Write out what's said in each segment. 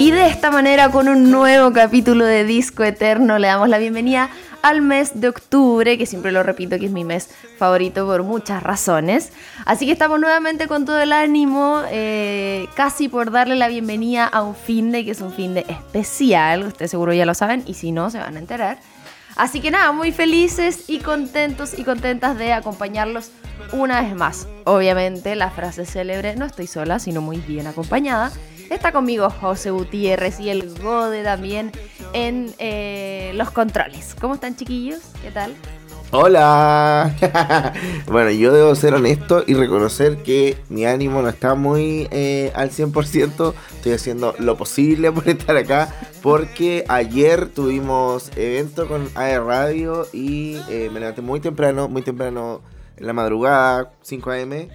Y de esta manera, con un nuevo capítulo de Disco Eterno, le damos la bienvenida al mes de octubre, que siempre lo repito que es mi mes favorito por muchas razones. Así que estamos nuevamente con todo el ánimo, eh, casi por darle la bienvenida a un fin de que es un fin de especial, ustedes seguro ya lo saben, y si no, se van a enterar. Así que nada, muy felices y contentos y contentas de acompañarlos una vez más. Obviamente, la frase célebre, no estoy sola, sino muy bien acompañada. Está conmigo José Gutiérrez y el Gode también en eh, los controles. ¿Cómo están chiquillos? ¿Qué tal? Hola. bueno, yo debo ser honesto y reconocer que mi ánimo no está muy eh, al 100%. Estoy haciendo lo posible por estar acá porque ayer tuvimos evento con AE Radio y eh, me levanté muy temprano, muy temprano en la madrugada, 5 a.m.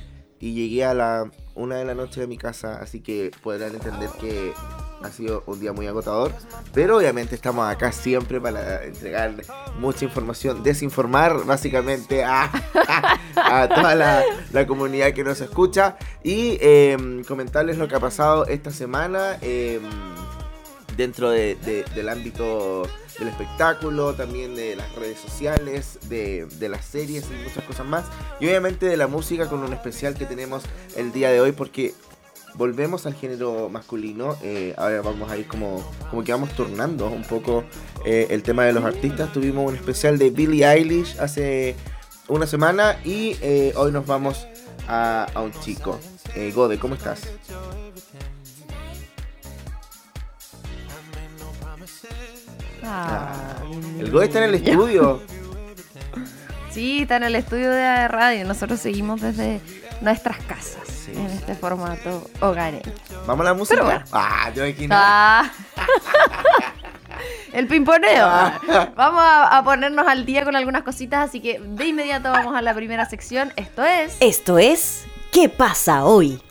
y llegué a la una de la noche de mi casa, así que podrán entender que ha sido un día muy agotador, pero obviamente estamos acá siempre para entregar mucha información, desinformar básicamente a, a toda la, la, comunidad que nos escucha. Y eh, comentarles lo que ha pasado esta semana eh, dentro de, de, del ámbito del espectáculo, también de las redes sociales, de, las series y muchas cosas más. Y obviamente de la música con un especial que tenemos el día de hoy porque volvemos al género masculino. Eh, ahora vamos a ir como, como que vamos turnando un poco eh, el tema de los artistas. Tuvimos un especial de Billie Eilish hace una semana y eh, hoy nos vamos a, a un chico. Gode, ¿cómo estás? Ah, el Gode está en el estudio. Sí, está en el estudio de radio. Nosotros seguimos desde nuestras casas sí. en este formato hogareño. ¿Vamos a la música? Bueno. Ah, yo aquí no. Ah. el pimponeo. Vamos a, a, ponernos al día con algunas cositas, así que de inmediato vamos a la primera sección. Esto es. Esto es. ¿Qué pasa hoy?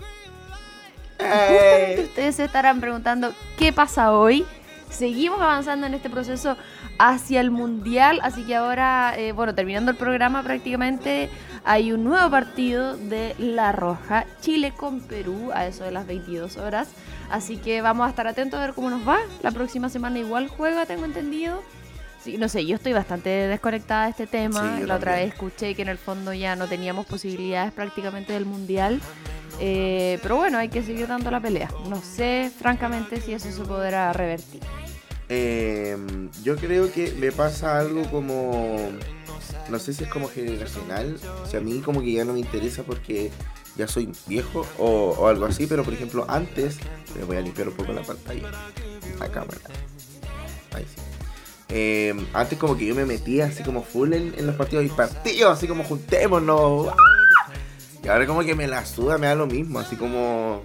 Justamente ustedes se estarán preguntando qué pasa hoy. Seguimos avanzando en este proceso hacia el mundial, así que ahora, eh, bueno, terminando el programa prácticamente, hay un nuevo partido de La Roja, Chile con Perú, a eso de las 22 horas. Así que vamos a estar atentos a ver cómo nos va. La próxima semana igual juega, tengo entendido. Sí, no sé, yo estoy bastante desconectada de este tema. Sí, La otra vez escuché que en el fondo ya no teníamos posibilidades prácticamente del mundial. Eh, pero bueno, hay que seguir dando la pelea. No sé, francamente, si eso se podrá revertir. Eh, yo creo que me pasa algo como. No sé si es como generacional. O sea, a mí como que ya no me interesa porque ya soy viejo o, algo así. Pero por ejemplo, antes. Me voy a limpiar un poco la pantalla. La cámara. Ahí sí. Eh, antes como que yo me metía así como full en, en los partidos y partidos, así como juntémonos. ¡ah! Y ahora como que me la suda, me da lo mismo, así como...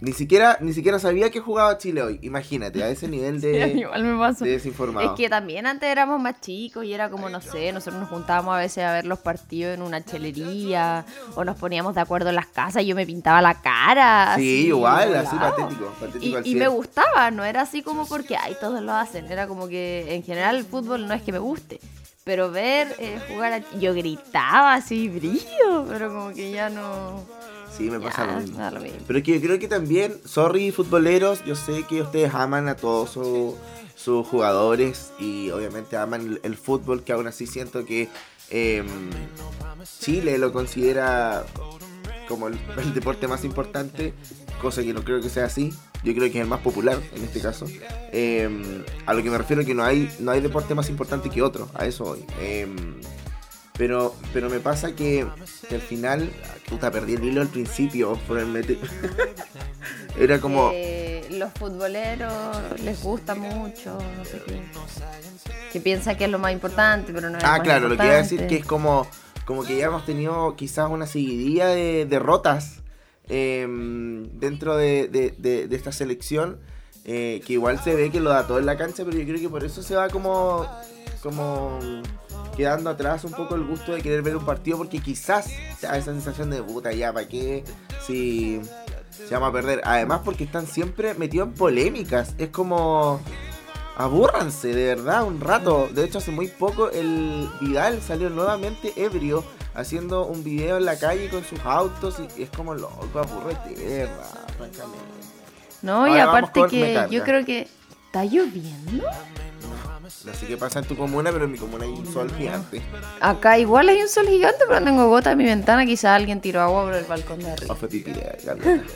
Ni siquiera, ni siquiera sabía que jugaba Chile hoy. Imagínate, a ese nivel de, Sí, igual me pasó. de desinformado. Es que también antes éramos más chicos y era como, no sé, nosotros nos juntábamos a veces a ver los partidos en una chelería o nos poníamos de acuerdo en las casas y yo me pintaba la cara. Sí, así, igual, así patético. patético Y, al y 100. me gustaba, no era así como porque, ay, todos lo hacen. Era como que en general el fútbol no es que me guste. Pero ver eh, jugar, a- yo gritaba así, brillo, pero como que ya no. Sí, me pasa ya, lo mismo. me da lo mismo. Pero que yo creo que también, sorry futboleros, yo sé que ustedes aman a todos su- sus jugadores y obviamente aman el, el fútbol, que aún así siento que eh, Chile lo considera como el, el deporte más importante, cosa que no creo que sea así. Yo creo que es el más popular en este caso. Eh, a lo que me refiero que no hay, no hay deporte más importante que otro, a eso voy. Eh, pero, pero me pasa que, que al final, puta, perdí el hilo al principio por el. Era como, Eh, los futboleros les gusta mucho, no sé qué. Que piensa que es lo más importante, pero no es ah, más claro, lo que iba a decir importante. que es como, como que ya hemos tenido quizás una seguidilla de derrotas eh, dentro de, de- de- de esta selección, eh, que igual se ve que lo da todo en la cancha, pero yo creo que por eso se va como, como quedando atrás un poco el gusto de querer ver un partido, porque quizás da esa sensación de puta, ya, ¿para qué? Si se llama a perder. Además, porque están siempre metidos en polémicas. Es como. Abúrranse, de verdad, un rato. De hecho, hace muy poco el Vidal salió nuevamente ebrio haciendo un video en la calle con sus autos y es como loco, aburrete, verdad, francamente. No, y Ahora aparte que yo creo que está lloviendo. No sé qué pasa en tu comuna, pero en mi comuna hay un sol gigante. Acá igual hay un sol gigante, pero no tengo gota en mi ventana. Quizá alguien tiró agua por el balcón de arriba. O fue pipí de Carlota.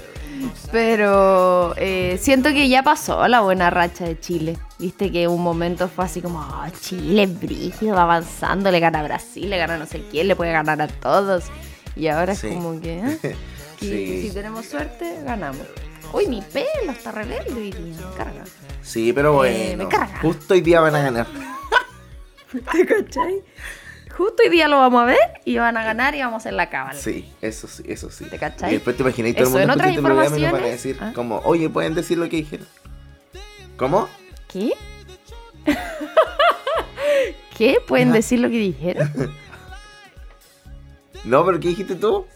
Pero eh, siento que ya pasó la buena racha de Chile. Viste que un momento fue así como, "Ah, Chile brígido, va avanzando, le gana a Brasil, le gana a no sé quién, le puede ganar a todos. Y ahora Sí. es como que, ¿eh? Sí. que si tenemos suerte, ganamos. Uy, mi pelo está rebelde hoy día, carga. Sí, pero Eh, bueno. me carga. Justo hoy día van a ganar. ¿Te cachai? Justo hoy día lo vamos a ver y van a ganar y vamos a hacer la cábala. Sí, eso sí, eso sí. ¿Te cachai? Y después te imaginas todo el mundo en otras y van a decir ¿Ah? como, oye, ¿pueden decir lo que dijeron? ¿Cómo? ¿Qué? ¿Qué? ¿Pueden decir lo que dijeron? No, pero ¿qué dijiste tú?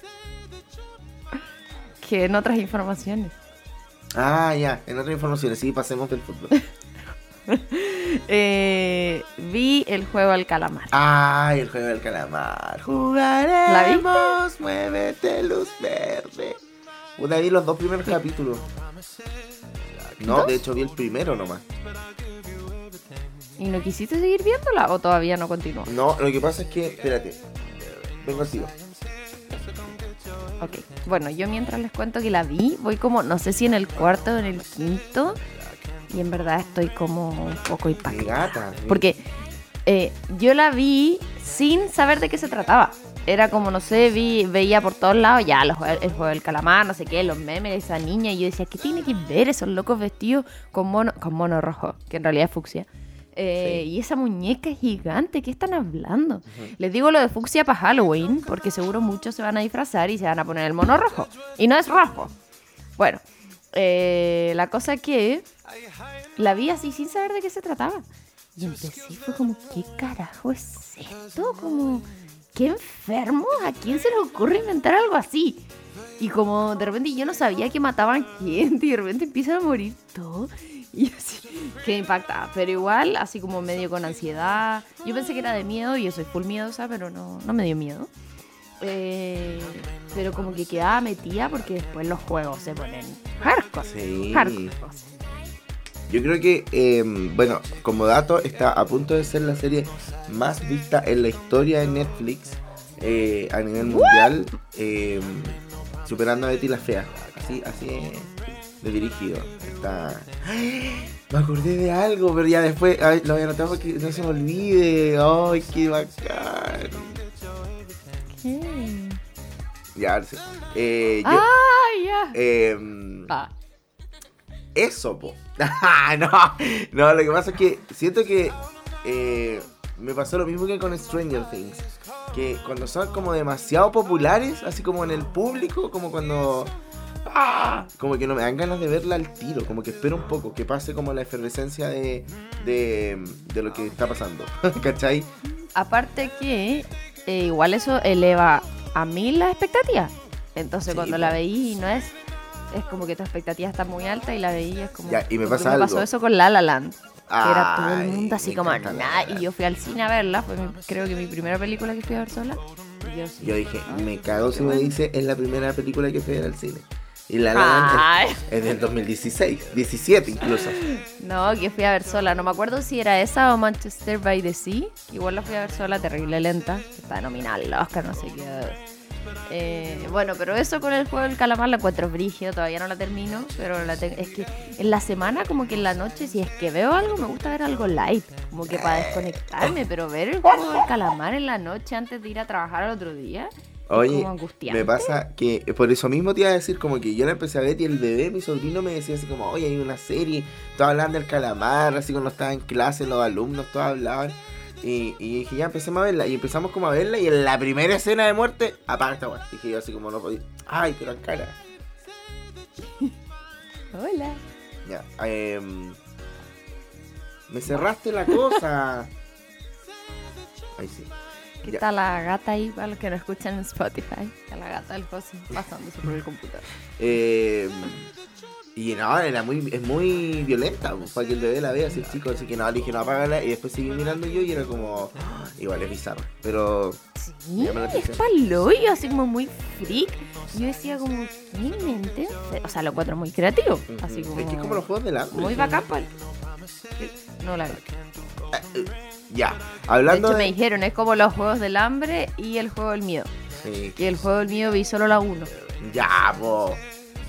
Que en otras informaciones. Ah, ya, en otras informaciones, sí, pasemos del fútbol. Eh, vi el juego al calamar. Ay, el juego del calamar. Jugaremos, muévete, luz verde. Puta, vi los dos primeros capítulos. No, de hecho vi el primero nomás. ¿Y no quisiste seguir viéndola o todavía no continúa? No, lo que pasa es que, espérate, vengo así. Ok. Bueno, yo mientras les cuento que la vi, voy como, no sé si en el cuarto o en el quinto. Y en verdad estoy como un poco impactada. Porque eh, yo la vi sin saber de qué se trataba. Era como, no sé, vi, veía por todos lados ya los, el juego del calamar, no sé qué, los memes de esa niña. Y yo decía, ¿qué tiene que ver esos locos vestidos con mono, con mono rojo? Que en realidad es fucsia. Eh, Sí. Y esa muñeca gigante, ¿qué están hablando? Les digo lo de fucsia para Halloween, porque seguro muchos se van a disfrazar y se van a poner el mono rojo. Y no es rojo. Bueno, eh, la cosa que la vi así sin saber de qué se trataba. Y empecé, fue como, ¿qué carajo es esto? Como, ¿qué enfermo? ¿A quién se le ocurre inventar algo así? Y como de repente yo no sabía que mataban gente y de repente empiezan a morir todo. Y así, que impactada. Pero igual, así como medio con ansiedad. Yo pensé que era de miedo y yo soy full miedosa, pero no, no me dio miedo. Eh, pero como que quedaba metida porque después los juegos se ponen hardcore. Sí. Hardcore. Yo creo que, eh, bueno, como dato, está a punto de ser la serie más vista en la historia de Netflix eh, a nivel mundial, eh, superando a Betty la Fea. Así, así es de dirigido. Está. Me acordé de algo, pero ya después ay, lo voy a anotar para que no se me olvide. ¡Ay, qué bacán! ¿Qué? Ya, sí. Eh, yo, ¡Ah, ya! em, Ah, Eso, po. no, no, lo que pasa es que siento que eh, me pasó lo mismo que con Stranger Things. Que cuando son como demasiado populares, así como en el público, como cuando... ¡ah! Como que no me dan ganas de verla al tiro, como que espero un poco, que pase como la efervescencia de, de, de lo que está pasando. ¿Cachai? aparte que eh, igual eso eleva a mí la expectativa. Entonces Sí, cuando la veí no es, es como que tu expectativa está muy alta y la veí y es como... Ya, y me pasa me pasó algo. eso con La La Land. Que era todo el mundo así como nada. Y yo fui al cine a verla. Fue mi- creo que mi primera película que fui a ver sola. Y yo, sí. Yo dije, me cago si me dice, es la primera película que fui a ver al cine. Y La La Land es- del 2016, 17 incluso. No, que fui a ver sola. No me acuerdo si era esa o Manchester by the Sea. igual la fui a ver sola, terrible lenta. Está nominada al Oscar, no sé qué. Eh, bueno, pero eso con el juego del calamar la encuentro brígido. Todavía no la termino. Pero la te- es que en la semana, como que en la noche, si es que veo algo, me gusta ver algo light. Como que para desconectarme. Pero ver el juego del calamar en la noche antes de ir a trabajar al otro día. Oye, como angustiante. me pasa que eh, por eso mismo te iba a decir como que yo la empecé a ver y el bebé, mi sobrino me decía así como, oye, hay una serie, todos hablan del calamar, así cuando estaba en clase, los alumnos, todos hablaban. Y, y dije, ya empecemos a verla. Y empezamos como a verla y en la primera escena de muerte, apaga esta weá. Dije yo así como no podía. Ay, pero en cara. Hola. Ya. em, me cerraste la cosa. Ahí sí. ¿Qué Ya. está la gata ahí para los que no escuchan en Spotify? Está la gata del José pasándose por el computador. Eh, Y no, era muy, es muy violenta, pues, para que el bebé la vea así chico, así que no, le dije no apágala y después seguí mirando yo y era como, "Ah, igual es bizarro, pero Sí, es paloyo, así como muy freak. Yo decía como, ¿qué mente? O sea, lo encuentro muy creativo. Así como... es que es como los juegos del hambre. Muy sí. bacán, pues. No la vi. Ya, De hablando hecho, de... me dijeron, es como los juegos del hambre y el juego del miedo. Sí, Y el juego del miedo vi solo la 1. ya, po.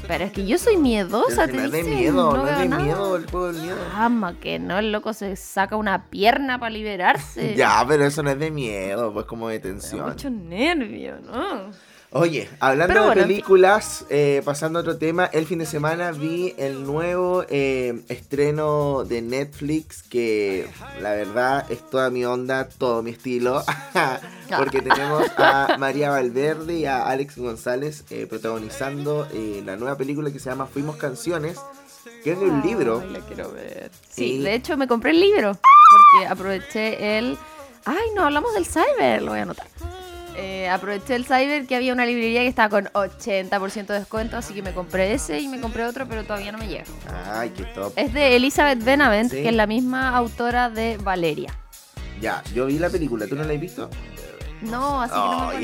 Pero es que yo soy miedosa, Pero te no es de dicen, miedo, no, veo es de nada. miedo el juego del miedo. Ama que no, el loco se saca una pierna para liberarse. Ya, pero eso no es de miedo, pues como de tensión. mucho nervio, ¿no? Oye, hablando de películas, eh, pasando a otro tema, el fin de semana vi el nuevo eh, estreno de Netflix que la verdad es toda mi onda, todo mi estilo, porque tenemos a María Valverde y a Alex González eh, protagonizando eh, la nueva película que se llama Fuimos Canciones, que es de un libro. Ay, la quiero ver. Sí, Y- de hecho me compré el libro porque aproveché el... Ay, no, hablamos del cyber, lo voy a anotar. Eh, aproveché el cyber que había una librería que estaba con 80% de descuento, así que me compré ese y me compré otro, pero todavía no me llega. Ay, qué top. Es de Elizabeth Benavent, Sí. que es la misma autora de Valeria. Ya, yo vi la película, ¿tú no la has visto? No, así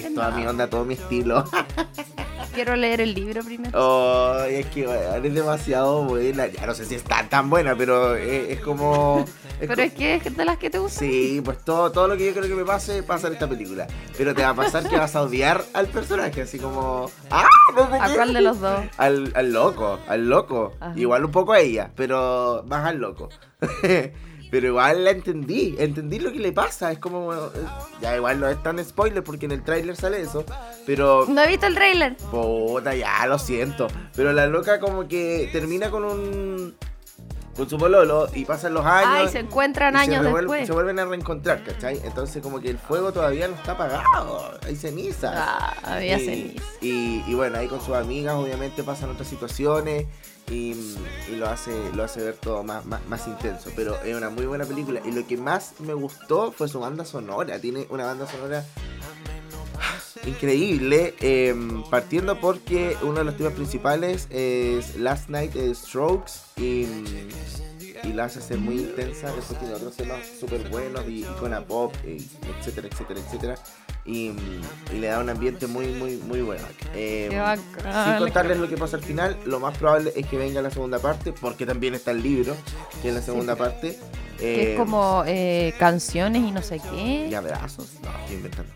que no me toda mi onda, todo mi estilo. Quiero leer el libro primero. Ay, es que weón, es demasiado buena. Ya no sé si es tan tan buena, pero es, es como. es pero es que es de las que te gustan. Sí, pues todo, todo lo que yo creo que me pase pasa en esta película. Pero te va a pasar que vas a odiar al personaje, así como. ¡Ah! No ¿A qué". cuál de los dos? Al, al loco, al loco. Ajá. Igual un poco a ella, pero más al loco. pero igual la entendí, entendí lo que le pasa. Es como. eh, Ya igual no es tan spoiler porque en el tráiler sale eso. Pero No he visto el trailer. Puta, ya lo siento. Pero la loca como que termina con un. con su pololo y pasan los años. Ay, se encuentran y se años revuel- después. Se vuelven a reencontrar, ¿cachai? Entonces como que el fuego todavía no está apagado. Hay cenizas. Ah, había y, ceniza. Y, y bueno, ahí con sus amigas obviamente pasan otras situaciones y, y lo hace lo hace ver todo más, más, más intenso. Pero es una muy buena película. Y lo que más me gustó fue su banda sonora. Tiene una banda sonora increíble. eh, partiendo porque uno de los temas principales es Last Night Strokes y, y la hace ser muy intensa. Después tiene otros temas súper buenos, y Icona Pop, y etcétera, etcétera, etcétera. Y, y le da un ambiente muy, muy, muy bueno. Eh, sin contarles lo que pasa al final, lo más probable es que venga la segunda parte, porque también está el libro, que es la segunda parte. Que Eh, es como eh, canciones y no sé qué. ¿Y abrazos? No, estoy inventando.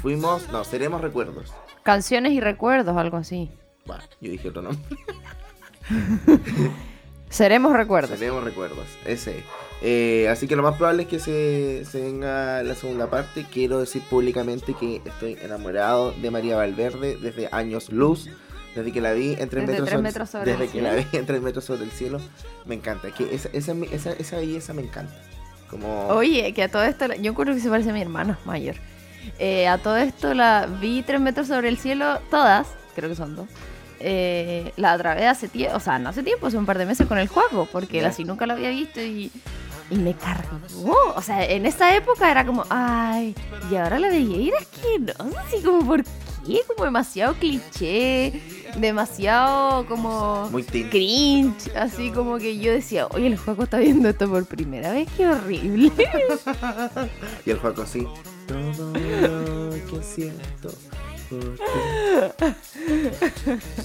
Fuimos, no, seremos recuerdos. Canciones y recuerdos, algo así. Bueno, yo dije otro nombre. Seremos recuerdos. Seremos recuerdos, ese. Eh, así que lo más probable es que se, se venga la segunda parte. Quiero decir públicamente que estoy enamorado de María Valverde desde años luz. Desde que la vi en 3 Desde metros, Tres sobre, metros sobre desde el que la vi en 3 metros sobre el cielo. Me encanta. Que esa, esa, esa, esa belleza me encanta. Como. Oye, que a todo esto, yo creo que se parece a mi hermana mayor. Eh, a todo esto la vi tres metros sobre el cielo, todas, creo que son dos. Eh, la atrapé hace tiempo, o sea, no hace tiempo, hace un par de meses con el juego, porque así nunca la había visto y, y me cargó. O sea, en esa época era como, ay, y ahora la veía y era asquerosa, así como, ¿por qué? Como demasiado cliché, demasiado como Muy cringe, así como que yo decía, oye, el juego está viendo esto por primera vez, qué horrible. Y el juego así. Todo lo que siento. por ti.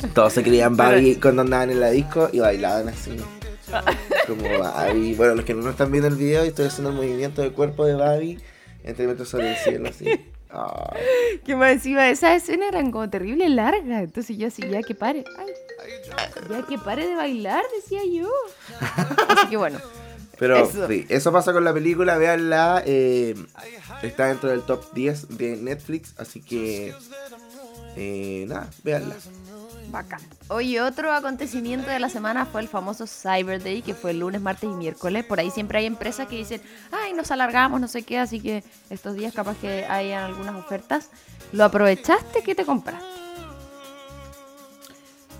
Todos se creían Babi cuando andaban en la disco y bailaban así. Como Babi. Bueno, los que no están viendo el video, estoy haciendo el movimiento de cuerpo de Babi entre metros sobre el cielo así. Que más encima esas escenas eran como terrible largas. Entonces yo así, ya que pare. Ay, ya que pare de bailar, decía yo. Así que bueno. Pero Eso. sí, eso pasa con la película, véanla. eh, está dentro del top 10 de Netflix, así que. eh, nada, véanla. Bacán. Oye, otro acontecimiento de la semana fue el famoso Cyber Day, que fue el lunes, martes y miércoles. Por ahí siempre hay empresas que dicen, ay, nos alargamos, no sé qué, así que estos días capaz que hayan algunas ofertas. ¿Lo aprovechaste? ¿Qué te compraste?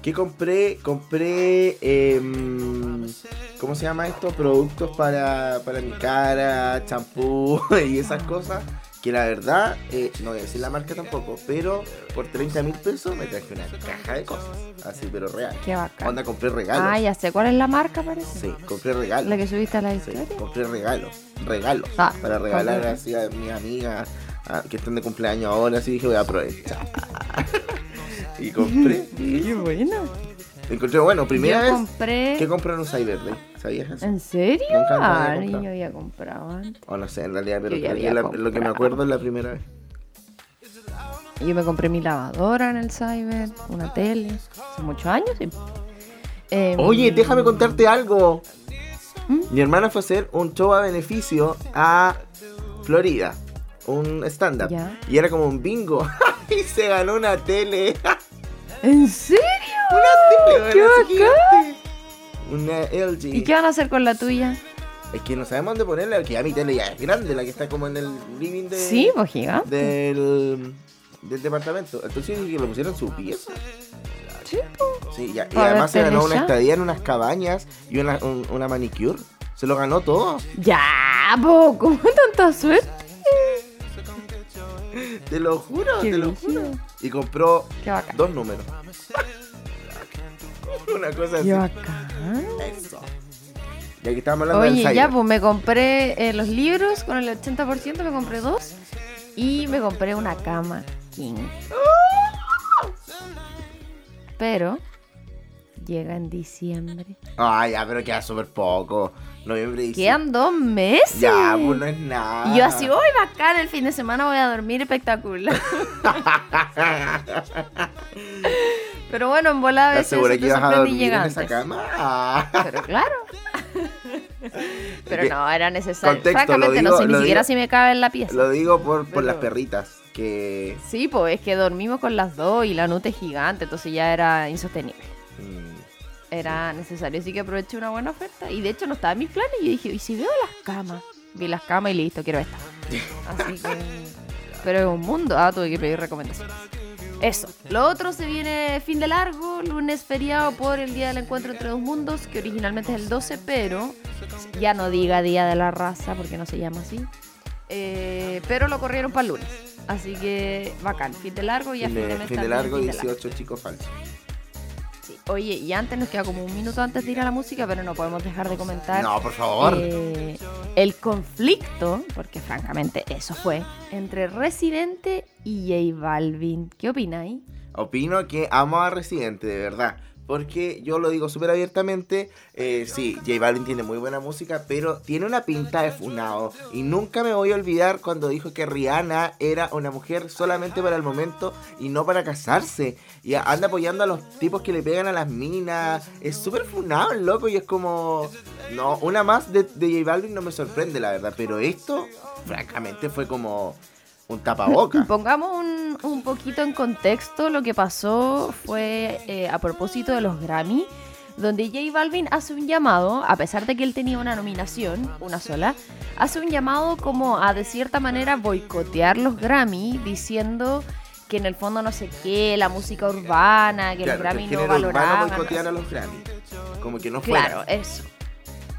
¿Qué compré? Compré. em, ¿Cómo se llama esto? Productos para, para mi cara, champú y esas cosas. Que la verdad, eh, no voy a decir la marca tampoco, pero por 30 mil pesos me traje una caja de cosas. Así, pero real. Qué bacán. Onda, compré regalos. Ah, ya sé cuál es la marca, parece. Sí, compré regalos. La que subiste a la Sí, historia. compré regalos. Regalos. Ah, para regalar compré. así a mis amigas a- que están de cumpleaños ahora. Así dije, voy a aprovechar. y compré. Qué buena. Encontré, bueno, primera Yo vez compré. que compré en un Cyber Day. ¿Sabías eso? ¿En serio? Nunca había yo había comprado antes. O no sé, en realidad, pero la- lo que me acuerdo es la primera vez. Yo me compré mi lavadora en el Cyber, una tele, hace muchos años. sí. Em, Oye, déjame contarte algo. ¿Mm? Mi hermana fue a hacer un show a beneficio a Florida. Un stand-up. Y era como un bingo. y se ganó una tele. ¿En serio? Una tele, ¡Qué. Una LG. ¿Y qué van a hacer con la tuya? Es que no sabemos dónde ponerla, porque ya mi tele ya es grande, la que está como en el living de, Sí, pues gigante. del, del departamento. Entonces que lo pusieron en su pieza. Sí, pues. Sí, ya. Y además se ganó una estadía en unas cabañas y una, un- una manicure. Se lo ganó todo. Ya, po, ¿cómo tanta suerte? Te lo juro, Qué te lo juro. Y compró dos números. una cosa así. Qué bacán. Eso. Ya que estábamos hablando Oye, ya, pues me compré eh, los libros con el 80%, me compré dos. Y me compré una cama king. Pero llega en diciembre. Ay, ya, pero queda súper poco. Noviembre y diciembre. Quedan dos meses. Ya, pues no es nada. Y yo así, hoy bacán, el fin de semana voy a dormir espectacular. Pero bueno, en volada a ¿Estás veces que te ibas a dormir en esa cama? Pero claro. Pero Que- no, era necesario. Contexto, Francamente, no sé ni siquiera digo- si me cabe en la pieza. Lo digo por, por Pero- las perritas. Que. Sí, pues es que dormimos con las dos y la nute es gigante, entonces ya era insostenible. mm, Era necesario, así que aproveché una buena oferta. Y de hecho no estaba en mis planes y yo dije, ¿y si veo las camas? Vi las camas y listo, quiero esta. Así que... Pero es un mundo, ah, tuve que pedir recomendaciones. Eso. Lo otro se viene fin de largo, lunes feriado por el Día del Encuentro entre dos mundos, que originalmente es el 12, pero ya no diga Día de la Raza porque no se llama así. Eh, pero lo corrieron para el lunes. Así que bacán, fin de largo y a fin, fin de mes fin de largo, fin de largo. 18 chicos falsos. Oye, y antes nos queda como un minuto antes de ir a la música, pero no podemos dejar de comentar No, por favor. eh, el conflicto, porque francamente eso fue, entre Residente y J Balvin. ¿Qué opináis? Opino que amo a Residente, de verdad. Porque yo lo digo súper abiertamente. eh, sí, J Balvin tiene muy buena música, pero tiene una pinta de funado. Y nunca me voy a olvidar cuando dijo que Rihanna era una mujer solamente para el momento y no para casarse. Y anda apoyando a los tipos que le pegan a las minas. Es súper funado loco y es como. No, una más de, de J Balvin no me sorprende, la verdad. Pero esto, francamente, fue como un tapaboca. Pongamos un, un poquito en contexto. Lo que pasó fue eh, a propósito de los Grammy, donde J Balvin hace un llamado, a pesar de que él tenía una nominación, una sola, hace un llamado como a de cierta manera boicotear los Grammy, diciendo que en el fondo no sé qué, la música urbana, que Claro, los Grammy el no género urbano valoraban. boicotear a los Grammy. Como que no fuera. Claro, eso.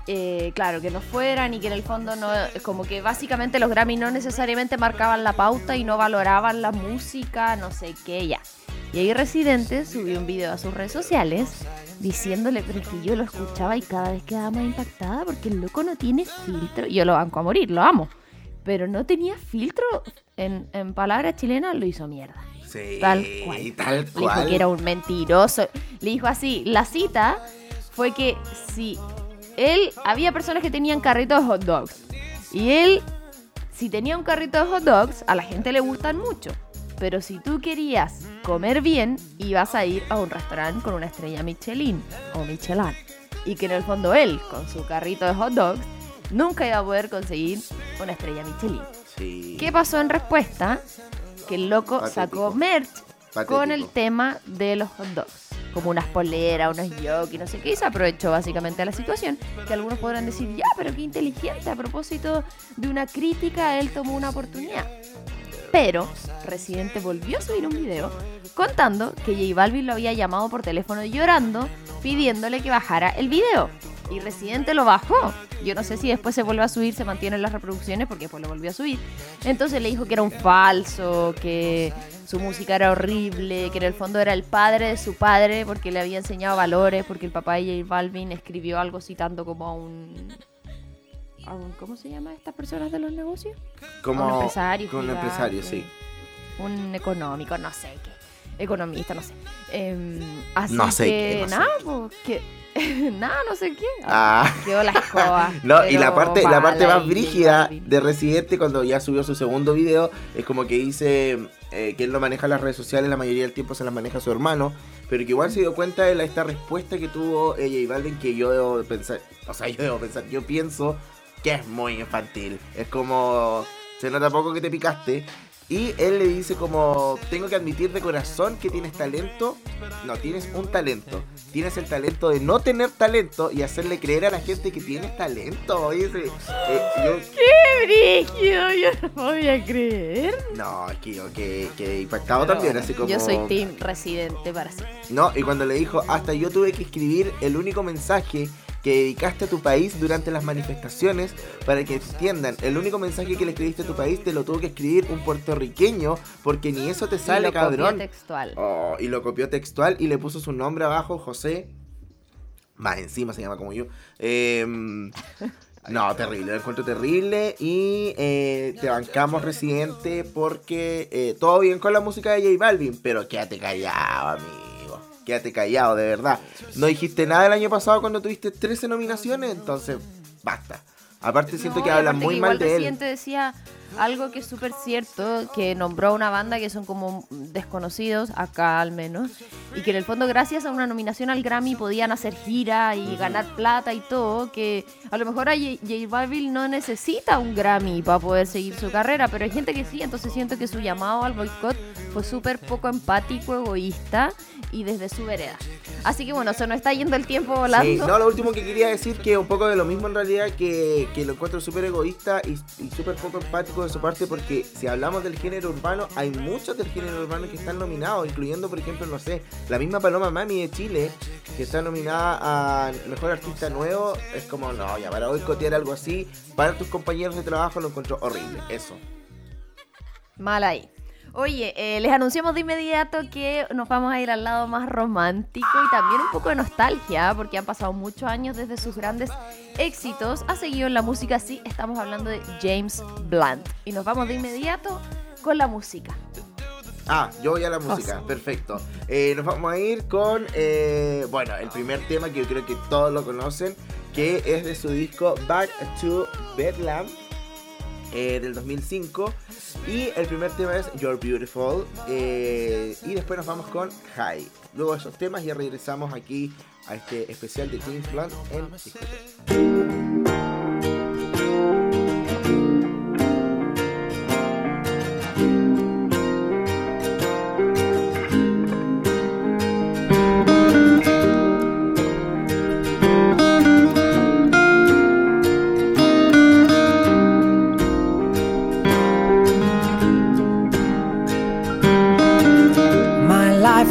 Eh, claro, que no fueran y que en el fondo no, como que básicamente los Grammy no necesariamente marcaban la pauta y no valoraban la música, no sé qué, ya. Y ahí Residente subió un video a sus redes sociales diciéndole, pero es que yo lo escuchaba y cada vez quedaba más impactada porque el loco no tiene filtro. Yo lo banco a morir, lo amo. Pero no tenía filtro, en, en palabras chilenas lo hizo mierda. Sí, Tal cual. tal Le dijo cual. que era un mentiroso. Le dijo así, la cita fue que si él, había personas que tenían carritos de hot dogs. Y él, si tenía un carrito de hot dogs, a la gente le gustan mucho. Pero si tú querías comer bien, ibas a ir a un restaurante con una estrella Michelin o Michelin. Y que en el fondo él, con su carrito de hot dogs, nunca iba a poder conseguir una estrella Michelin. Sí. ¿Qué pasó en respuesta? Que el loco Patético. sacó merch Patético. con el tema de los hot dogs. Como unas poleras, unos y no sé qué, y se aprovechó básicamente de la situación. Que algunos podrán decir, ya, pero qué inteligente, a propósito de una crítica, él tomó una oportunidad. Pero Residente volvió a subir un video contando que J Balvin lo había llamado por teléfono llorando, pidiéndole que bajara el video. Y Residente lo bajó. Yo no sé si después se vuelve a subir, se mantienen las reproducciones porque después lo volvió a subir. Entonces le dijo que era un falso, que su música era horrible, que en el fondo era el padre de su padre porque le había enseñado valores, porque el papá de J Balvin escribió algo citando como a un... a un- ¿Cómo se llama estas personas de los negocios? Como Un empresario Con un empresario, sí. un económico, no sé qué, economista, no sé. Em, así No sé que, qué, no sé nada, pues, que, nada, no sé qué. Ah. Quedó la escoba. No, y la parte, la parte más brígida de Residente cuando ya subió su segundo video es como que dice eh, que él no maneja las redes sociales, la mayoría del tiempo se las maneja su hermano, pero que igual se dio cuenta de esta respuesta que tuvo ella y Balvin que yo debo pensar, o sea, yo debo pensar, yo pienso que es muy infantil, es como, se nota poco que te picaste. Y él le dice como, tengo que admitir de corazón que tienes talento. No, tienes un talento. Tienes el talento de no tener talento y hacerle creer a la gente que tienes talento. Oye, ese- eh, yo- ¡Qué brígido! Yo no voy a creer. no, es que yo que, que impactado Pero también, así como... Yo soy team residente para siempre. No, y cuando le dijo, hasta yo tuve que escribir el único mensaje que dedicaste a tu país durante las manifestaciones para que entiendan, el único mensaje que le escribiste a tu país te lo tuvo que escribir un puertorriqueño porque ni eso te Y sale, lo copió cabrón. textual. Oh, y lo copió textual y le puso su nombre abajo, José. Más encima se llama como yo. Em, no, terrible, lo encuentro terrible. Y eh, te bancamos residente porque eh, todo bien con la música de J Balvin, pero quédate callado, amigo. Quédate callado, de verdad. No dijiste nada el año pasado cuando tuviste 13 nominaciones, entonces basta. Aparte siento No, que hablan muy que mal de él. Decía algo que es súper cierto, que nombró a una banda que son como desconocidos, acá al menos, y que en el fondo gracias a una nominación al Grammy podían hacer gira y ganar plata y todo, que a lo mejor a J, J Balvin no necesita un Grammy para poder seguir su carrera, pero hay gente que sí, entonces siento que su llamado al boicot fue súper poco empático, egoísta y desde su vereda. Así que bueno, se nos está yendo el tiempo volando. Sí, no, lo último que quería decir que un poco de lo mismo en realidad que, que lo encuentro súper egoísta y, y súper poco empático de su parte porque si hablamos del género urbano, hay muchos del género urbano que están nominados, incluyendo por ejemplo, no sé, la misma Paloma Mami de Chile, que está nominada a Mejor Artista Nuevo, es como, no, ya para boicotear algo así, para tus compañeros de trabajo lo encuentro horrible, eso. Mal ahí. Oye, eh, les anunciamos de inmediato que nos vamos a ir al lado más romántico y también un poco de nostalgia, porque han pasado muchos años desde sus grandes éxitos. Ha seguido en la música, sí, estamos hablando de James Blunt. Y nos vamos de inmediato con la música. Ah, yo voy a la música, perfecto. Eh, nos vamos a ir con, eh, bueno, el primer tema que yo creo que todos lo conocen, que es de su disco Back to Bedlam eh, del 2005. Y el primer tema es You're Beautiful. eh, y después nos vamos con High. Luego de esos temas ya regresamos aquí a este especial de James Blunt en Discoteca.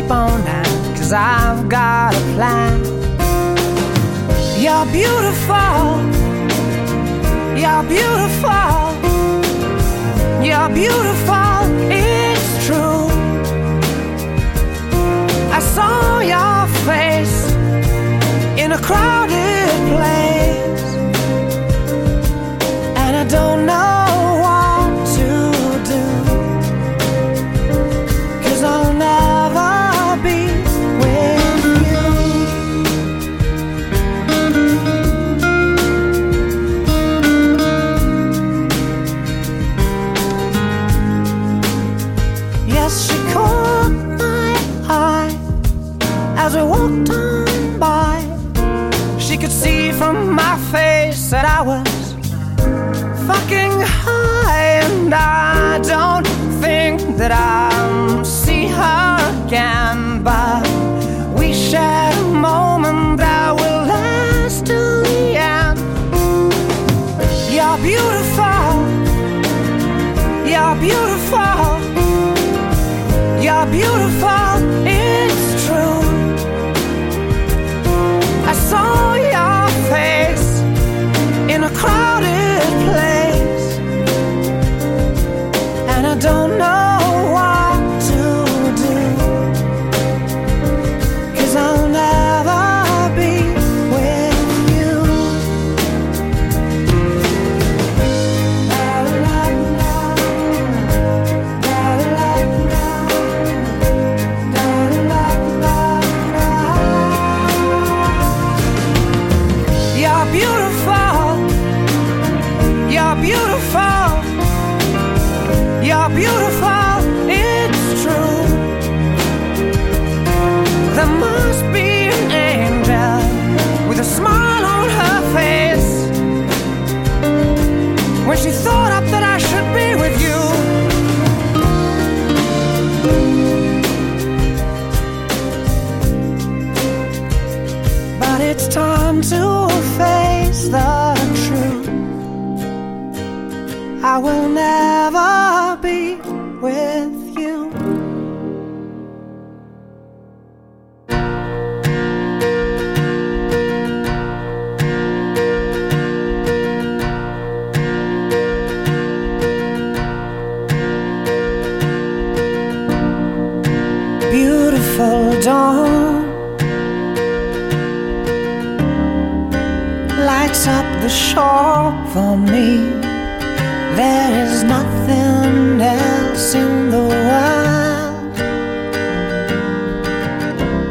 sleep on that, cause I've got a plan. You're beautiful, you're beautiful, you're beautiful, it's true. I saw your face in a crowded place, and I don't know said I was fucking high, and I don't think that I'll see her again. But we shared a moment that will last till the end. You're beautiful. You're beautiful. shore for me. There is nothing else in the world.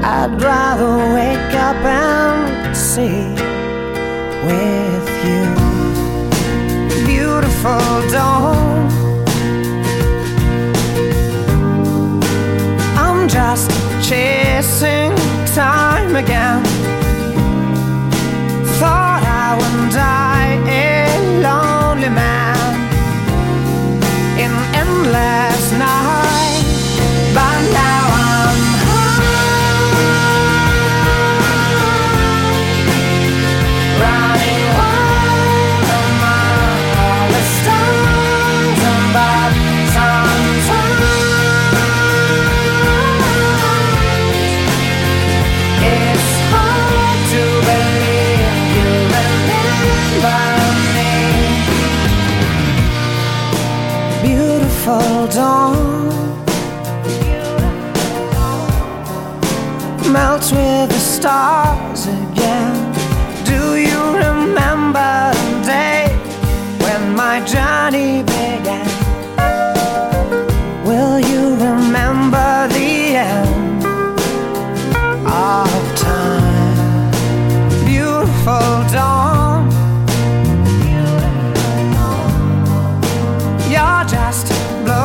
I'd rather wake up and see with you. Beautiful dawn. I'm just chasing time again. blood.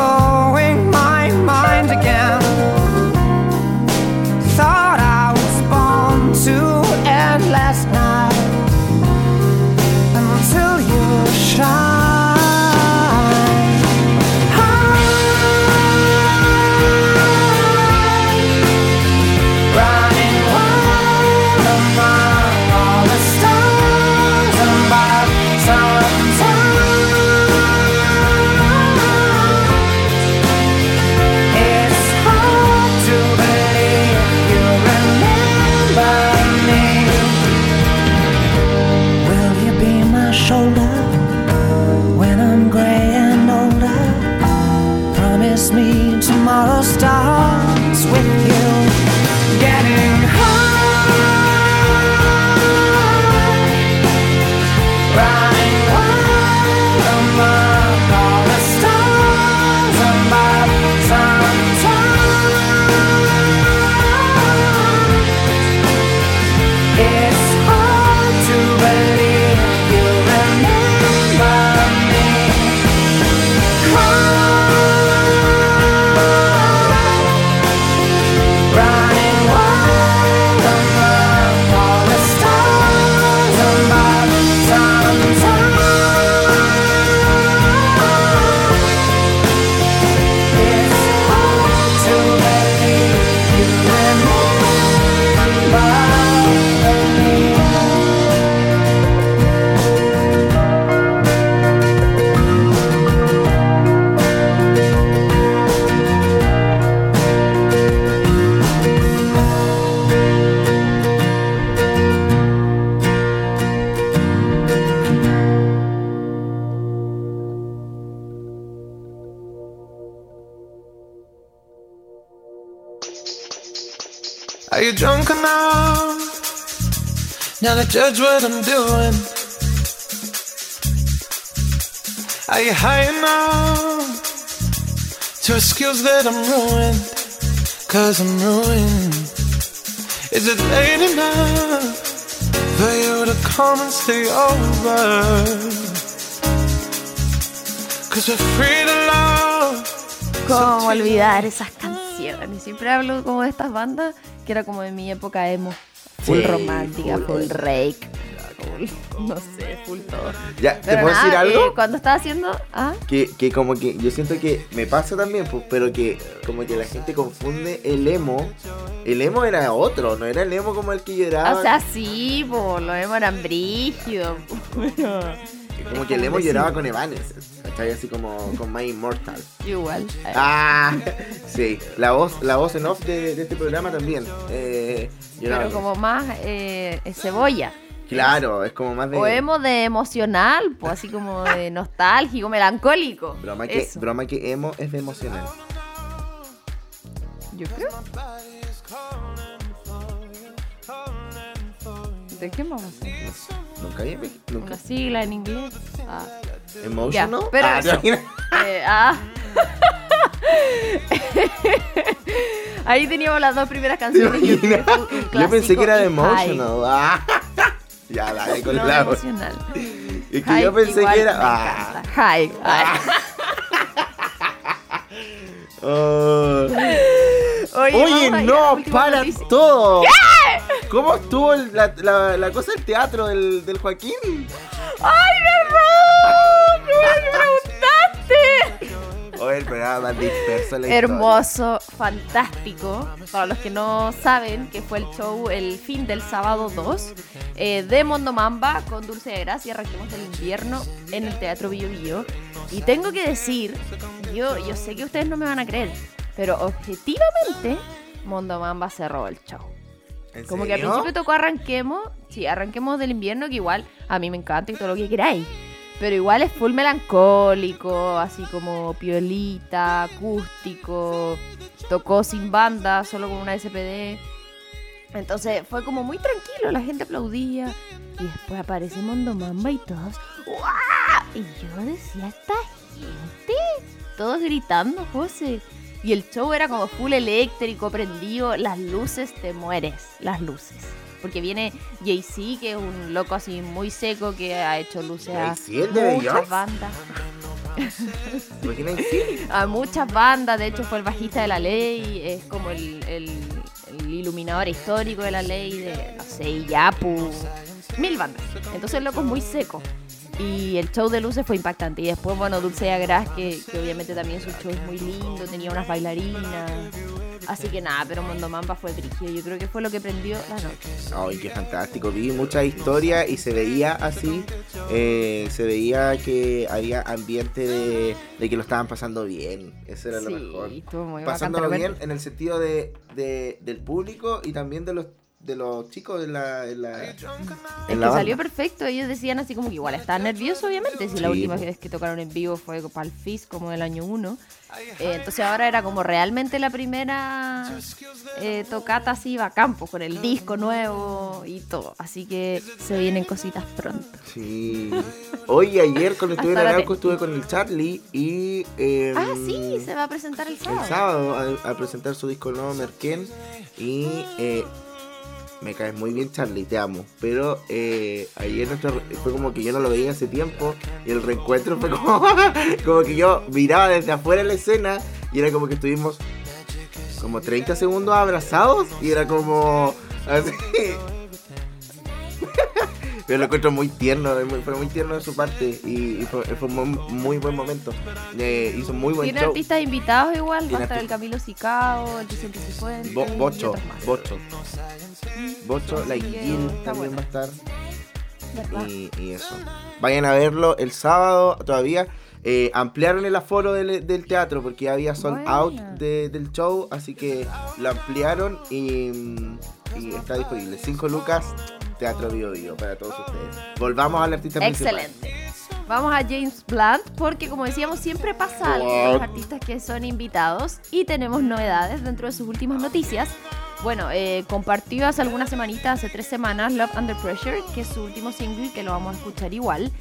Now to judge what I'm doing. Are you high enough to excuse that I'm ruined? Cause I'm ruined. Is it late enough for you to come and stay over? Cause we're free to love. ¿Cómo olvidar esas canciones? Siempre hablo como de estas bandas que era como de mi época emo. Full Sí, romántica, full full, rake, full, no sé, full todo. Ya, ¿te Pero puedo decir algo? eh, cuando estaba haciendo... Ah, Que, que como que yo siento que me pasa también, pues, pero que como que la gente confunde el emo. El emo era otro, no era el emo como el que lloraba. o sea, sí, po, los emo eran brígidos. pero como que el emo lloraba con Evanescence, ¿cachai? Así como con My Immortal. Igual. Ah, sí, la voz, la voz en off de, de este programa también. Eh, lloraba pero como más eh, cebolla. Claro, es como más de. O emo de emocional, pues así como de nostálgico, melancólico. Broma que, Eso. broma que emo es de emocional. Yo creo. ¿De qué vamos a hacer? Nunca había nunca. Una sigla en inglés. Ah. Emotional. Ya, pero Ah, eso. Eh, ah. Ahí teníamos las dos primeras ¿Te canciones. y un Yo pensé que era de y emotional. Ah. Ya, dale con No, la emocional. Es que High yo pensé que era. Ah. encanta. High. Ay. Oh. Oye, Oye, la no, para noticia. todo. ¿Cómo estuvo el- la, la- la cosa del teatro del, del Joaquín? ¡Ay, verdad! ¡No me preguntaste! Oye, el programa más disperso de la historia. Hermoso, fantástico. Para los que no saben, que fue el show el fin del sábado 2 eh, de Mondomamba con Dulce de Gracia. Arranquemos el invierno en el Teatro Bio Bio. Y tengo que decir, yo, yo sé que ustedes no me van a creer, pero objetivamente, Mondomamba cerró el show. ¿En Como que al principio tocó Arranquemos, sí, Arranquemos del invierno, que igual a mí me encanta y todo lo que queráis. Pero igual es full melancólico, así como piolita, acústico. Tocó sin banda, solo con una SPD. Entonces fue como muy tranquilo, la gente aplaudía. Y después aparece Mondomamba y todos. ¡Guau! Y yo decía, esta gente. Todos gritando, José. Y el show era como full eléctrico, prendido. Las luces, te mueres. Las luces. Porque viene Jay-Z, que es un loco asasí muy seco que ha hecho luces a muchas bandas. A muchas bandas, de hecho fue el bajista de la ley, es como el, el- el iluminador histórico de la ley de, no sé, Yapu, mil bandas. Entonces el loco es muy seco. Y el show de luces fue impactante. Y después, bueno, Dulce Agras, que, que obviamente también su show es muy lindo, tenía unas bailarinas. Así que nada, pero Mondomamba fue brígido. Yo creo que fue lo que prendió la noche. Ay, qué fantástico. Vi muchas historias y se veía así. eh, se veía que había ambiente de, de que lo estaban pasando bien. Eso era lo mejor. bacán, Pasándolo bien en el sentido de, de- del público y también de los de los chicos de la, en la, Es en que la salió banda. perfecto. Ellos decían así como que igual estaban nerviosos, obviamente. Si la Sí, última po. vez que tocaron en vivo fue para el FIS, como del año 1. entonces ahora era como realmente la primera eh, tocata así bacán, pues, con el disco nuevo y todo. Así que se vienen cositas pronto. Sí. Hoy ayer cuando estuve en la Arauco te- estuve con el Charlie y eh, Ah, sí, se va a presentar el sábado. el sábado a, a presentar su disco nuevo Merken y eh, me caes muy bien Charlie, te amo. Pero eh, ayer nuestro, fue como que yo no lo veía hace tiempo y el reencuentro fue como, como que yo miraba desde afuera la escena y era como que estuvimos como 30 segundos abrazados y era como así. Pero lo encuentro muy tierno, fue muy tierno de su parte y, y fue, fue un muy, muy buen momento. Eh, hizo muy buen Tiene show. artistas invitados igual. Va a estar el Camilo Sicao, el Vicente Cifuentes Bo- Bocho. Bocho. Bocho, la también bueno. va a estar. Y, y eso. Vayan a verlo el sábado todavía. Eh, ampliaron el aforo del, del teatro porque había sold out de- del show, así que lo ampliaron y, mm, y está disponible. 5 lucas, Teatro Bio Bio para todos ustedes. Volvamos al artista principal. Excelente. Vamos a James Blunt porque como decíamos siempre pasa algo con los artistas que son invitados y tenemos novedades dentro de sus últimas noticias. Bueno, eh, compartió hace algunas semanitas, hace tres semanas, Love Under Pressure, que es su último single, que lo vamos a escuchar igual,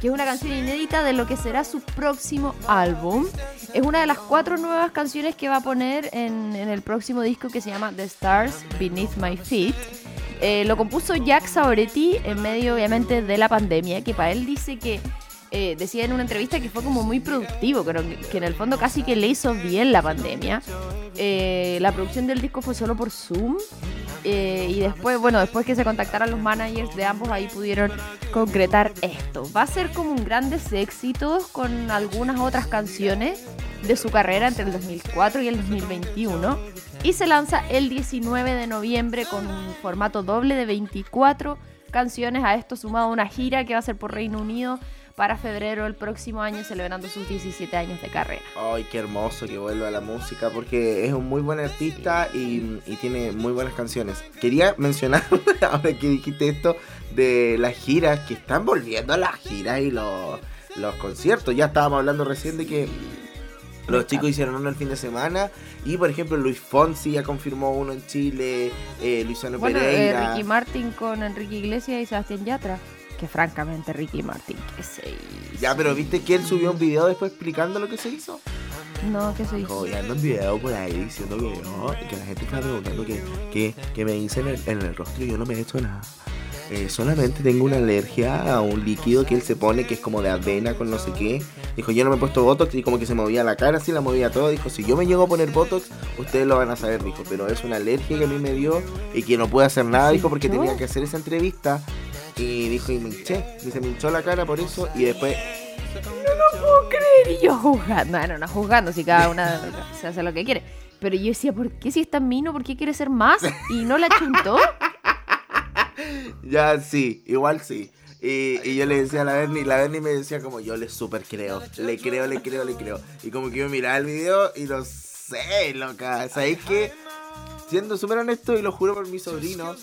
que es una canción inédita de lo que será su próximo álbum. Es una de las cuatro nuevas canciones que va a poner en, en el próximo disco que se llama The Stars Beneath My Feet. Eh, lo compuso Jack Sauretti en medio, obviamente, de la pandemia, que para él dice que eh, decía en una entrevista que fue como muy productivo, que, que en el fondo casi que le hizo bien la pandemia. Eh, la producción del disco fue solo por Zoom. eh, y después, bueno, después que se contactaran los managers de ambos, ahí pudieron concretar esto. Va a ser como un grandes éxitos con algunas otras canciones de su carrera entre el 2004 y el 2021. Y se lanza el 19 de noviembre con un formato doble de 24 canciones. A esto sumado una gira que va a ser por Reino Unido para febrero del próximo año, celebrando sus 17 años de carrera. Ay, qué hermoso que vuelva a la música porque es un muy buen artista y, y tiene muy buenas canciones. Quería mencionar, ahora que dijiste esto, de las giras, que están volviendo a las giras y los, los conciertos. Ya estábamos hablando recién de que los chicos hicieron uno el fin de semana y, por ejemplo, Luis Fonsi ya confirmó uno en Chile, eh, Luisano Bueno, eh, Pereira. Ricky Martin con Enrique Iglesias y Sebastián Yatra. Que francamente Ricky Martin, que se hizo? Ya, pero viste que él subió un video después explicando lo que se hizo. No, que se hizo? ya ando un video por ahí diciendo que no, que la gente está preguntando que, que, que me hice en el, en el rostro y yo no me he hecho nada. Eh, solamente tengo una alergia a un líquido que él se pone que es como de avena con no sé qué. Dijo, yo no me he puesto Botox y como que se movía la cara, así la movía todo. Dijo, si yo me llego a poner Botox, ustedes lo van a saber, dijo, pero es una alergia que a mí me dio y que no pude hacer nada, dijo, porque tenía que hacer esa entrevista. Y dijo, y me hinché, y se me hinchó la cara por eso y después puedo creer. Y yo juzgando. Bueno, no juzgando, si cada una se hace lo que quiere. Pero yo decía, ¿por qué si es tan mino? ¿Por qué quiere ser más? Y no la chuntó. Ya, sí, igual sí. Y, y yo le decía a la Bernie, la Bernie me decía como yo le super creo, le creo, le creo, le creo. Y como que yo miraba el video y no sé, loca. ¿Sabéis qué? Siendo súper honesto y lo juro por mi sobrino,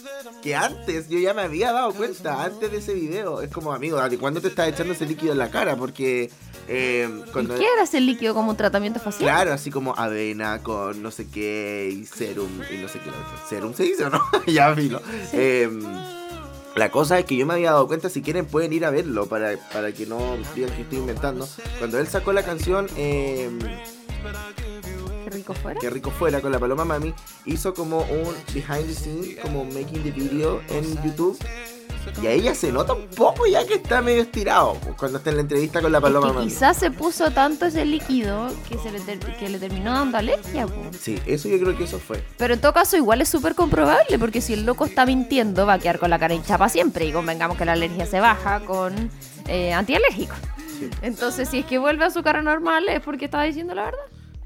que antes yo ya me había dado cuenta, antes de ese video. Es como, amigo, ¿de cuándo te estás echando ese líquido en la cara? Porque eh, ¿Y cuando... qué era ese líquido como un tratamiento facial? Claro, así como avena con no sé qué y serum y no sé qué. ¿Serum se dice o no? ya filo. Em, la cosa es que yo me había dado cuenta, si quieren pueden ir a verlo para, para que no digan que estoy inventando. Cuando él sacó la canción em, Qué rico fuera. Qué rico fuera con la Paloma Mami, hizo como un behind the scene, como making the video en YouTube. Y a ella se nota un poco ya que está medio estirado pues, cuando está en la entrevista con la Es Paloma que Mami. quizás se puso tanto ese líquido que, se le, ter- que le terminó dando alergia. po. Sí, eso yo creo que eso fue. Pero en todo caso igual es súper comprobable porque si el loco está mintiendo va a quedar con la cara hinchada para siempre y convengamos que la alergia se baja con eh, antialérgico. Sí. Entonces si es que vuelve a su cara normal es porque estaba diciendo la verdad.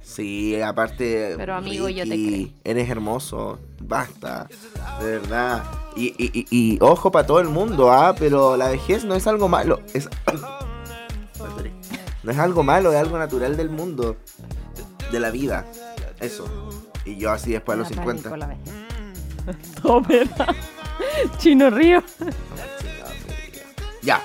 Sí, aparte. Pero, amigo, yo te Ricky, Eres hermoso. Basta. De verdad. Y, y, y, y ojo para todo el mundo, ¿ah? Pero la vejez no es algo malo. Es. No es algo malo, es algo natural del mundo. De la vida. Eso. Y yo así después a los La 50. pánico, la vejez. Tómela. Chino Río. Ya.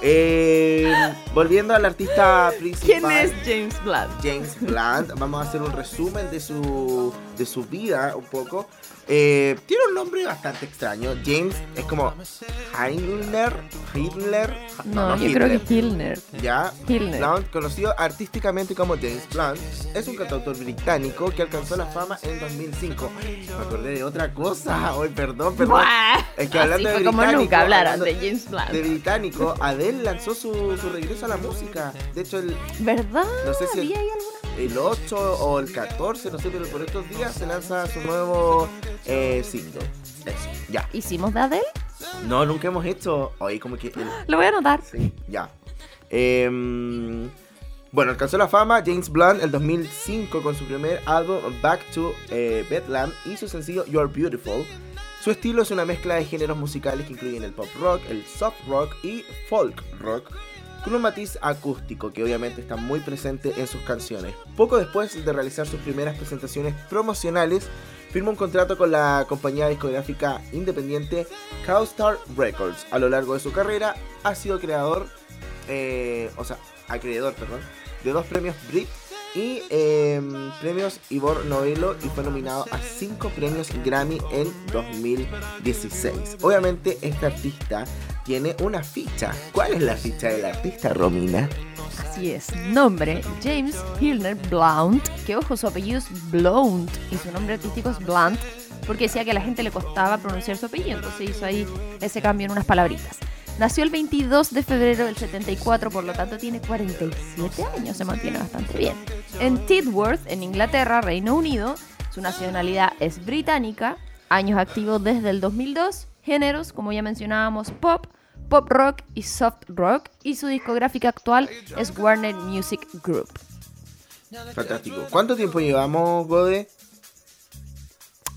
Eh, volviendo al artista principal. ¿Quién es James Blunt? James Blunt. Vamos a hacer un resumen de su, de su vida un poco. Eh, tiene un nombre bastante extraño. James es como Heinler. Hitler. No, yo creo que Hilner. Ya. Hilner. Conocido artísticamente como James Blunt, es un cantautor británico que alcanzó la fama en 2005. Me acordé de otra cosa. Hoy, perdón, perdón. Buah. Es que hablando Así de como británico, nunca hablaron de James Blunt. De británico, Adele lanzó su, su regreso a la música. De hecho, el, ¿Verdad? No sé si el- ¿Había ahí alguna? El 8 o el 14, no sé, pero por estos días se lanza su nuevo eh, single. Eso, ya. ¿Hicimos de Adele? No, nunca hemos hecho. Oye, como que. el- Lo voy a anotar. Sí, ya. Em, bueno, alcanzó la fama James Blunt el 2005 con su primer álbum Back to eh, Bedlam y su sencillo You're Beautiful. Su estilo es una mezcla de géneros musicales que incluyen el pop rock, el soft rock y folk rock, con un matiz acústico que obviamente está muy presente en sus canciones. Poco después de realizar sus primeras presentaciones promocionales, firmó un contrato con la compañía discográfica independiente Cowstar Records. A lo largo de su carrera ha sido creador, eh, o sea, acreedor, perdón, de dos premios Brit y eh, premios Ivor Novello y fue nominado a 5 premios Grammy en 2016. Obviamente este artista tiene una ficha. ¿Cuál es la ficha del artista, Romina? Así es, nombre James Hilner Blount, que ojo, su apellido es Blount y su nombre artístico es Blunt, porque decía que a la gente le costaba pronunciar su apellido, entonces hizo ahí ese cambio en unas palabritas. Nació el 22 de febrero del 74, por lo tanto tiene 47 años, se mantiene bastante bien. En Tidworth, en Inglaterra, Reino Unido, su nacionalidad es británica, años activos desde el 2002, géneros, como ya mencionábamos, pop, pop rock y soft rock, y su discográfica actual es Warner Music Group. Fantástico. ¿Cuánto tiempo llevamos, Gode?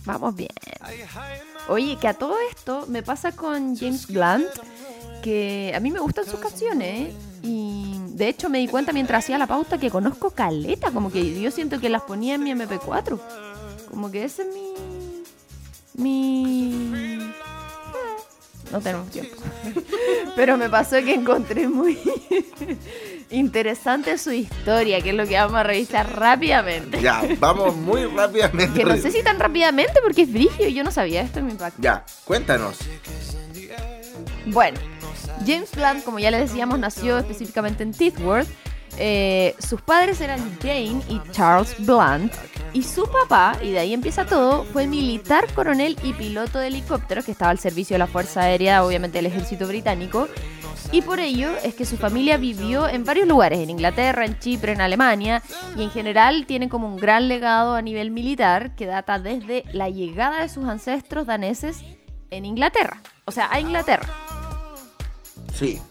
Vamos bien. Oye, que a todo esto me pasa con James Blunt, que a mí me gustan sus canciones, y de hecho me di cuenta mientras hacía la pauta que conozco caleta, como que yo siento que las ponía en mi MP4. Como que ese es mi... mi... No tenemos tiempo. Pero me pasó que encontré muy interesante su historia, que es lo que vamos a revisar rápidamente. Ya, vamos muy rápidamente. Que no sé si tan rápidamente porque es brigio y yo no sabía esto en mi impacto. Ya, cuéntanos. Bueno, James Blunt, como ya les decíamos, nació específicamente en Tidworth. Eh, sus padres eran Jane y Charles Blunt. Y su papá, y de ahí empieza todo, fue militar coronel y piloto de helicópteros que estaba al servicio de la Fuerza Aérea, obviamente del ejército británico. Y por ello es que su familia vivió en varios lugares, en Inglaterra, en Chipre, en Alemania, y en general tiene como un gran legado a nivel militar que data desde la llegada de sus ancestros daneses en Inglaterra, o sea, a Inglaterra. Sí.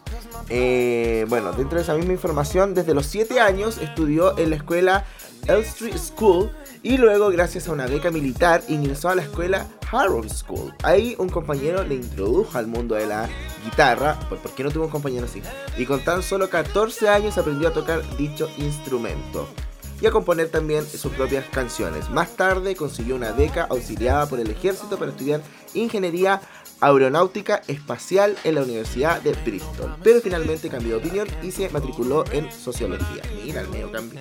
Eh, bueno, dentro de esa misma información, desde los 7 años estudió en la escuela Elstree School y luego, gracias a una beca militar, ingresó a la escuela Harrow School. Ahí un compañero le introdujo al mundo de la guitarra, ¿por qué no tuvo un compañero así? Y con tan solo 14 años aprendió a tocar dicho instrumento y a componer también sus propias canciones. Más tarde consiguió una beca auxiliada por el ejército para estudiar ingeniería aeronáutica espacial en la Universidad de Bristol, pero finalmente cambió de opinión y se matriculó en sociología. Mira el medio cambio.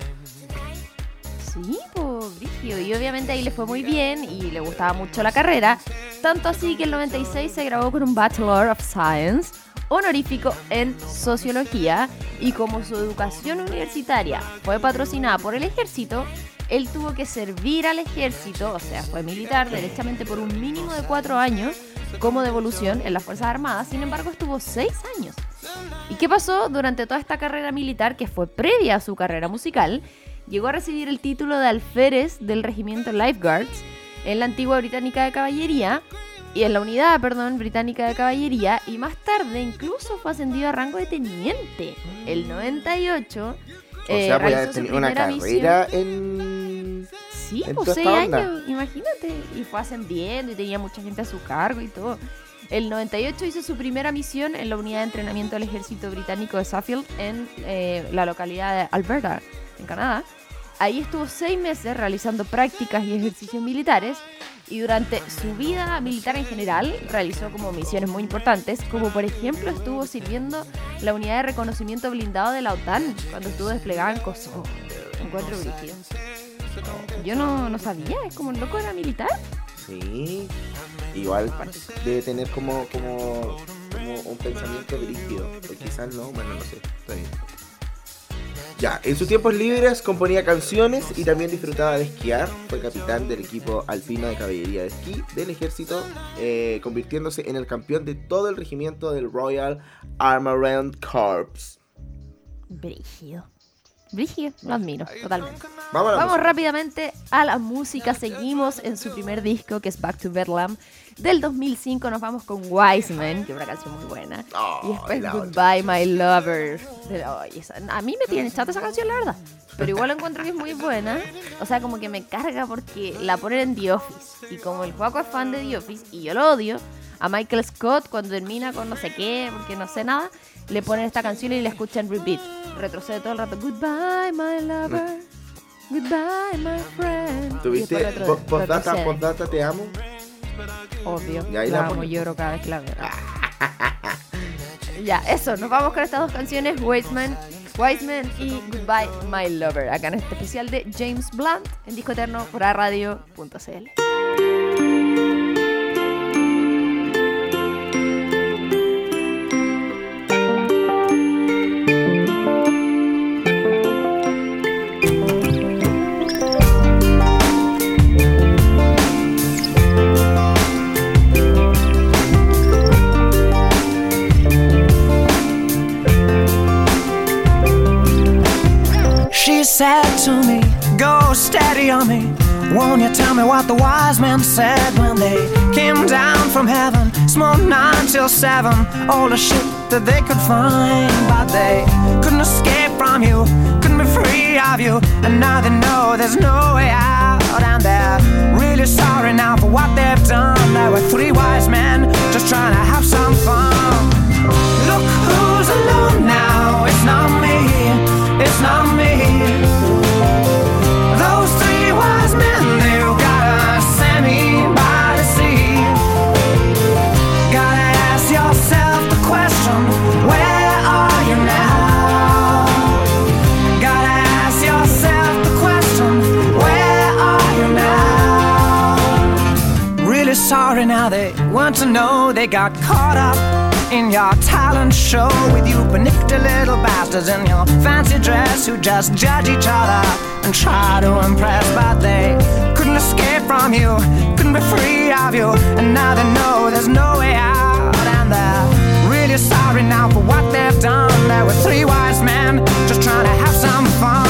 Sí, pues, brígido. Y obviamente ahí le fue muy bien y le gustaba mucho la carrera. Tanto así que en el 96 se graduó con un Bachelor of Science honorífico en sociología y como su educación universitaria fue patrocinada por el ejército, él tuvo que servir al ejército, o sea, fue militar derechamente por un mínimo de cuatro años como devolución en las Fuerzas Armadas, sin embargo estuvo seis años. ¿Y qué pasó durante toda esta carrera militar que fue previa a su carrera musical? Llegó a recibir el título de alférez del regimiento Lifeguards en la antigua británica de caballería y en la unidad, perdón, británica de caballería y más tarde incluso fue ascendido a rango de teniente. El 98 O eh, sea, a realizó su una misión. carrera en... Sí, pues seis años, imagínate. Y fue ascendiendo y tenía mucha gente a su cargo y todo. El 98 hizo su primera misión en la unidad de entrenamiento del ejército británico de Suffield en eh, la localidad de Alberta, en Canadá. Ahí estuvo seis meses realizando prácticas y ejercicios militares y durante su vida militar en general realizó como misiones muy importantes, como por ejemplo estuvo sirviendo la unidad de reconocimiento blindado de la OTAN cuando estuvo desplegada en Kosovo. Encuentro brígido. Yo no, no sabía, es como el loco era militar. Sí. Igual debe tener como, como, como un pensamiento dirigido. O quizás no, bueno, no sé. Está bien. Ya, en sus tiempos libres componía canciones y también disfrutaba de esquiar. Fue capitán del equipo alpino de caballería de esquí del ejército, eh, convirtiéndose en el campeón de todo el regimiento del Royal Armament Corps. Brígido. Brígido, lo admiro, totalmente. Vamos la Vamos rápidamente a la música. Seguimos en su primer disco, que es Back to Bedlam. Del 2005 nos vamos con Wiseman, que es una canción muy buena. Oh, y después la Goodbye, My Lover. De- ay, esa- a mí me tiene chata esa canción, la verdad. Pero igual encuentro que es muy buena. O sea, como que me carga porque la ponen en The Office. Y como el Juaco es fan de The Office, y yo lo odio, a Michael Scott cuando termina con no sé qué, porque no sé nada, le ponen esta canción y la escuchan repeat. Retrocede todo el rato. Goodbye, my lover. Goodbye, my friend. ¿Tuviste postdata, postdata, te amo? Obvio. Y ahí la la amo, lloro cada vez que la veo. ya, eso, nos vamos con estas dos canciones. Wasteman, Wiseman y Goodbye My Lover, acá en este especial de James Blunt en Disco Eterno por radio.cl. to me, Go steady on me. Won't you tell me what the wise men said when they came down from heaven? Smoked nine till seven, all the shit that they could find. But they couldn't escape from you, couldn't be free of you. And now they know there's no way out. And they're really sorry now for what they've done. There were three wise men just trying to have some fun. Really sorry now they want to know they got caught up in your talent show with you panicked little bastards in your fancy dress who just judge each other and try to impress, but they couldn't escape from you, couldn't be free of you, and now they know there's no way out, and they're really sorry now for what they've done. There were three wise men just trying to have some fun.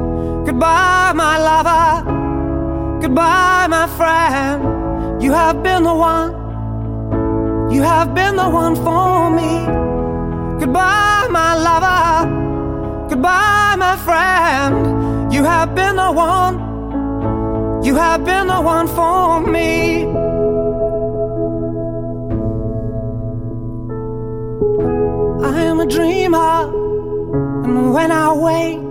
Goodbye, my lover. Goodbye, my friend. You have been the one. You have been the one for me. Goodbye, my lover. Goodbye, my friend. You have been the one. You have been the one for me. I am a dreamer, and when I wake,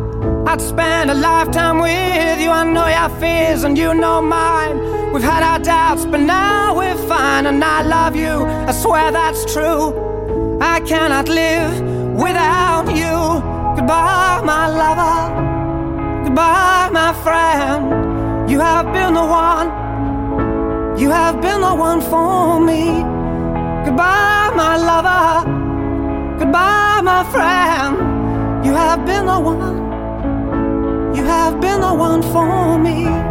I'd spend a lifetime with you. I know your fears and you know mine. We've had our doubts, but now we're fine, and I love you. I swear that's true. I cannot live without you. Goodbye, my lover. Goodbye, my friend. You have been the one. You have been the one for me. Goodbye, my lover. Goodbye, my friend. You have been the one. Have been the one for me.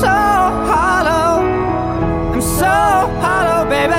so hollow. I'm so hollow, baby.